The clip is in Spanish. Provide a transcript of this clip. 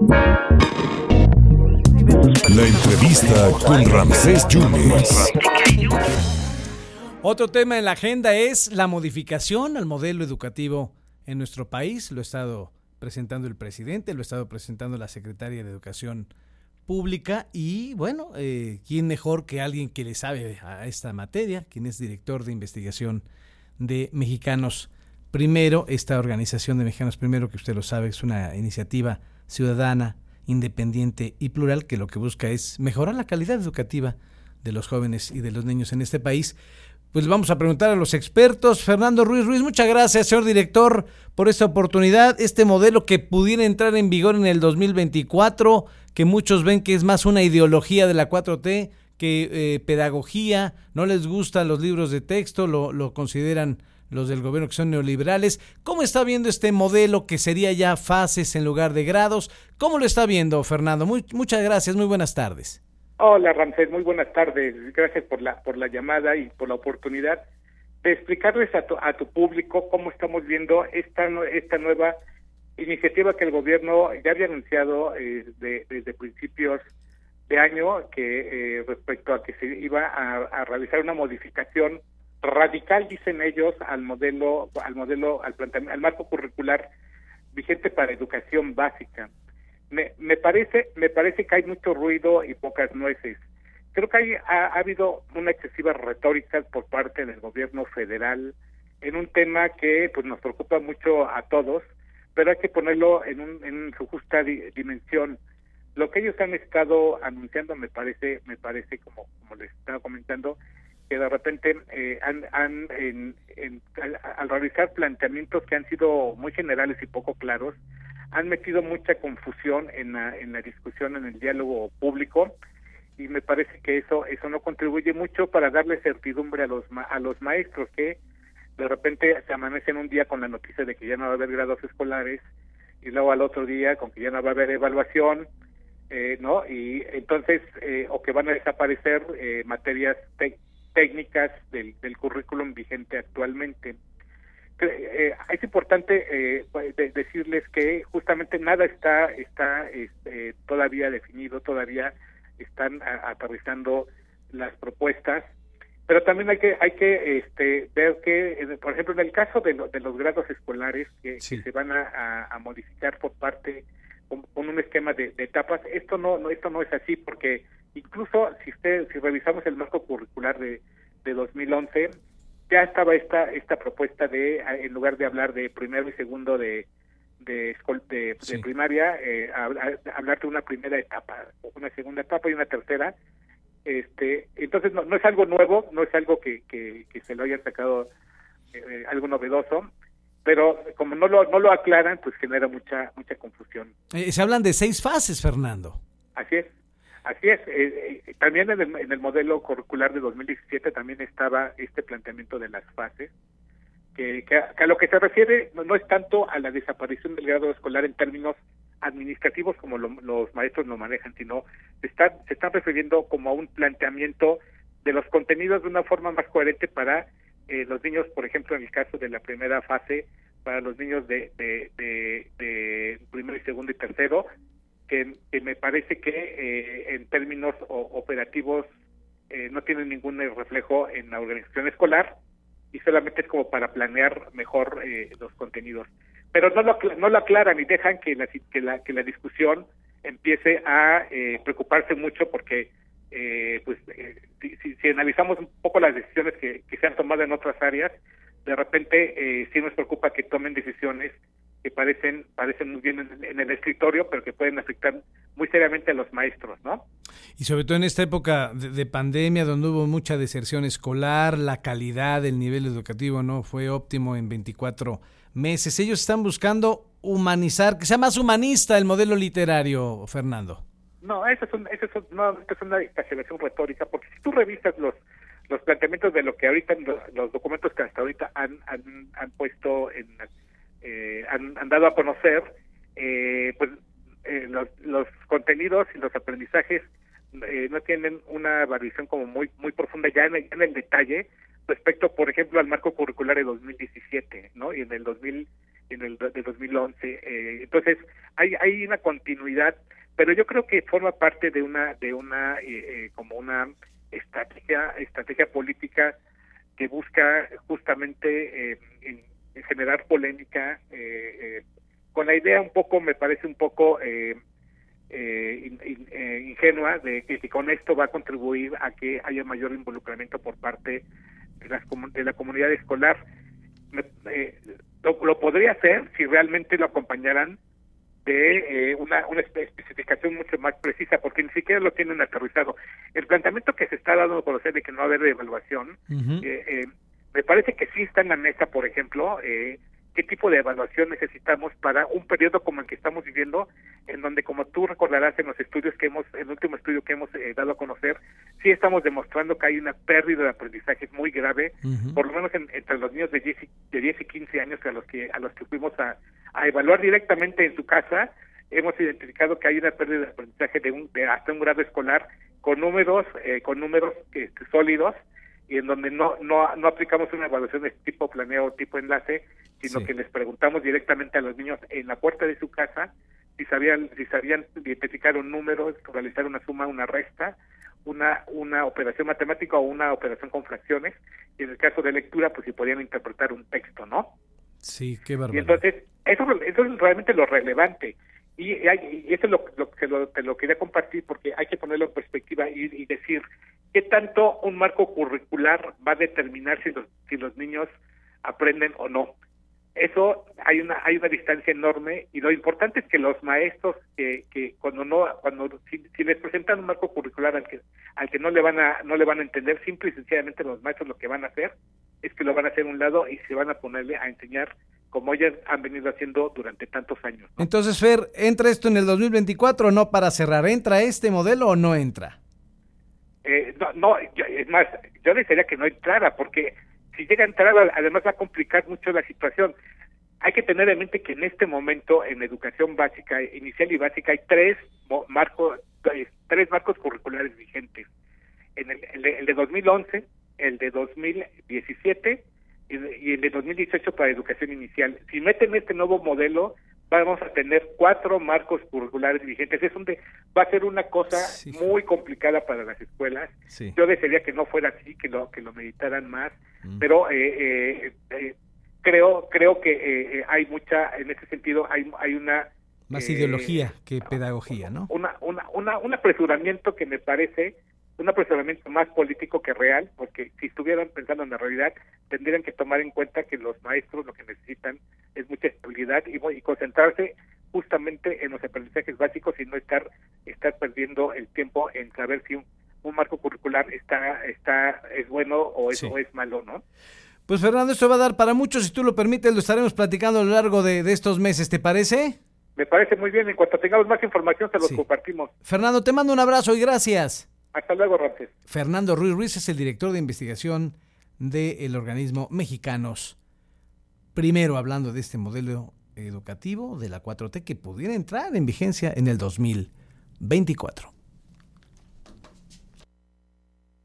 La entrevista con Ramsés Yunes. Otro tema en la agenda es la modificación al modelo educativo en nuestro país. Lo ha estado presentando el presidente, lo ha estado presentando la secretaria de Educación Pública y bueno, eh, ¿quién mejor que alguien que le sabe a esta materia, quien es director de investigación de Mexicanos Primero, esta organización de Mexicanos Primero, que usted lo sabe, es una iniciativa ciudadana, independiente y plural que lo que busca es mejorar la calidad educativa de los jóvenes y de los niños en este país. Pues vamos a preguntar a los expertos. Fernando Ruiz Ruiz, muchas gracias, señor director, por esta oportunidad. Este modelo que pudiera entrar en vigor en el 2024, que muchos ven que es más una ideología de la 4T que eh, pedagogía, no les gustan los libros de texto, lo, lo consideran los del gobierno que son neoliberales. ¿Cómo está viendo este modelo que sería ya fases en lugar de grados? ¿Cómo lo está viendo, Fernando? Muy, muchas gracias, muy buenas tardes. Hola Ramsés, muy buenas tardes. Gracias por la por la llamada y por la oportunidad de explicarles a tu, a tu público cómo estamos viendo esta esta nueva iniciativa que el gobierno ya había anunciado eh, desde principios de año que eh, respecto a que se iba a, realizar una modificación radical dicen ellos al modelo al modelo al al marco curricular vigente para educación básica me, me parece me parece que hay mucho ruido y pocas nueces. Creo que hay, ha, habido una excesiva retórica por parte del gobierno federal en un tema que pues nos preocupa mucho a todos, pero hay que ponerlo en, un, en su justa dimensión. Lo que ellos han estado anunciando me parece me parece como como les estaba comentando que de repente eh, han, han en, al realizar planteamientos que han sido muy generales y poco claros, han metido mucha confusión en la, en la discusión, en el diálogo público y me parece que eso eso no contribuye mucho para darle certidumbre a los a los maestros que de repente se amanecen un día con la noticia de que ya no va a haber grados escolares y luego al otro día con que ya no va a haber evaluación eh, no y entonces eh, o que van a desaparecer eh, materias técnicas del, del currículum vigente actualmente. Eh, es importante eh, decirles que justamente nada está está este, todavía definido, todavía están aterrizando las propuestas, pero también hay que hay que este, ver que, por ejemplo, en el caso de, de los grados escolares que, se van a, modificar por parte con, un esquema de, etapas, esto no, no esto no es así porque incluso si usted si revisamos el marco curricular de de 2011 ya estaba esta esta propuesta de en lugar de hablar de primero y segundo de de, de, primaria eh, hablar de una primera etapa una segunda etapa y una tercera este entonces no, no es algo nuevo no es algo que, que, se lo hayan sacado eh, algo novedoso pero como no lo no lo aclaran pues genera mucha mucha confusión. Eh, se hablan de seis fases Fernando. Así es Así es, eh, eh, también en el, modelo curricular de 2017 también estaba este planteamiento de las fases, que, a lo que se refiere no, es tanto a la desaparición del grado escolar en términos administrativos como los maestros lo manejan, sino están, se están refiriendo como a un planteamiento de los contenidos de una forma más coherente para eh, los niños, por ejemplo, en el caso de la primera fase, para los niños de, de, de primero y segundo y tercero, que, me parece que eh, en términos operativos eh, no tienen ningún reflejo en la organización escolar y solamente es como para planear mejor eh, los contenidos. Pero no lo, no lo aclaran y dejan que la, que la, que la discusión empiece a preocuparse mucho porque pues si, si, analizamos un poco las decisiones que, que se han tomado en otras áreas, de repente sí nos preocupa que tomen decisiones que parecen parecen muy bien en, el escritorio, pero que pueden afectar muy seriamente a los maestros, ¿no? Y sobre todo en esta época de, pandemia, donde hubo mucha deserción escolar, la calidad del nivel educativo no fue óptimo en 24 meses. Ellos están buscando humanizar, que sea más humanista el modelo literario, Fernando. No, eso es, un, eso es, no, es una exageración retórica, porque si tú revisas los los planteamientos de lo que ahorita, los, documentos que hasta ahorita han, han, han puesto en eh, han, dado a conocer, eh, pues eh, los, los, contenidos y los aprendizajes no tienen una variación como muy muy profunda ya en el, detalle respecto, por ejemplo, al marco curricular de 2017, ¿no? Y en el 2000 en el de 2011. entonces, hay, hay una continuidad, pero yo creo que forma parte de una, de una, como una estrategia, estrategia política que busca justamente en, generar polémica, con la idea un poco, me parece un poco eh, eh, ingenua de que, con esto va a contribuir a que haya mayor involucramiento por parte de, las, de la comunidad escolar. Eh, lo, podría hacer si realmente lo acompañaran de una, una especificación mucho más precisa, porque ni siquiera lo tienen aterrizado. El planteamiento que se está dando a conocer de que no va a haber evaluación, me parece que sí está en la mesa, por ejemplo, eh, qué tipo de evaluación necesitamos para un periodo como el que estamos viviendo, en donde, como tú recordarás en los estudios que hemos, en el último estudio que hemos eh, dado a conocer, sí estamos demostrando que hay una pérdida de aprendizaje muy grave, por lo menos entre los niños de 10, de 10 y 15 años a los que a los que fuimos a, a evaluar directamente en su casa, hemos identificado que hay una pérdida de aprendizaje de, un, de hasta un grado escolar con números, eh, con números este, sólidos y en donde no, no, no aplicamos una evaluación de tipo planeo tipo enlace, sino que les preguntamos directamente a los niños en la puerta de su casa si sabían, si sabían identificar un número, realizar una suma, una resta, una, una operación matemática o una operación con fracciones, y en el caso de lectura, pues si podían interpretar un texto, ¿no? Sí, qué barbaridad. Y entonces, eso, eso es realmente lo relevante. Y, y eso es lo, que lo, te lo quería compartir porque hay que ponerlo en perspectiva y, y decir, ¿Qué tanto un marco curricular va a determinar si los, si los niños aprenden o no? Eso hay una hay una distancia enorme y lo importante es que los maestros que, que cuando no cuando si, les presentan un marco curricular al que al que no le van a no le van a entender simple y sencillamente los maestros lo que van a hacer es que lo van a hacer a un lado y se van a ponerle a enseñar como ellas han venido haciendo durante tantos años. Entonces, Fer, ¿entra esto en el 2024 o no para cerrar? ¿Entra este modelo o no entra? Eh, no, no es más, yo desearía que no entrara, porque si llega a entrar, además va a complicar mucho la situación. Hay que tener en mente que en este momento, en educación básica, inicial y básica, hay tres marcos, tres marcos curriculares vigentes. En el, el, de 2011, el de 2017 y el de 2018 para educación inicial. Si meten este nuevo modelo, vamos a tener cuatro marcos curriculares vigentes. Es donde va a ser una cosa muy complicada para las escuelas. Yo desearía que no fuera así, que lo que lo meditaran más, mm. pero eh, eh, eh, creo creo que hay mucha en ese sentido hay hay una más ideología que pedagogía, ¿no? Una, una, una, un apresuramiento que me parece un apresuramiento más político que real, porque si estuvieran pensando en la realidad, tendrían que tomar en cuenta que los maestros lo que necesitan es mucha estabilidad y, y concentrarse justamente en los aprendizajes básicos y no estar estar perdiendo el tiempo en saber si un, marco curricular está está es bueno o es, es malo, ¿no? Pues Fernando, esto va a dar para muchos, si tú lo permites, lo estaremos platicando a lo largo de, estos meses, ¿te parece? Me parece muy bien, en cuanto tengamos más información se los compartimos. Fernando, te mando un abrazo y gracias. Hasta luego, Ramses. Fernando Ruiz Ruiz es el director de investigación del organismo Mexicanos. Primero hablando de este modelo educativo de la 4T que pudiera entrar en vigencia en el 2024.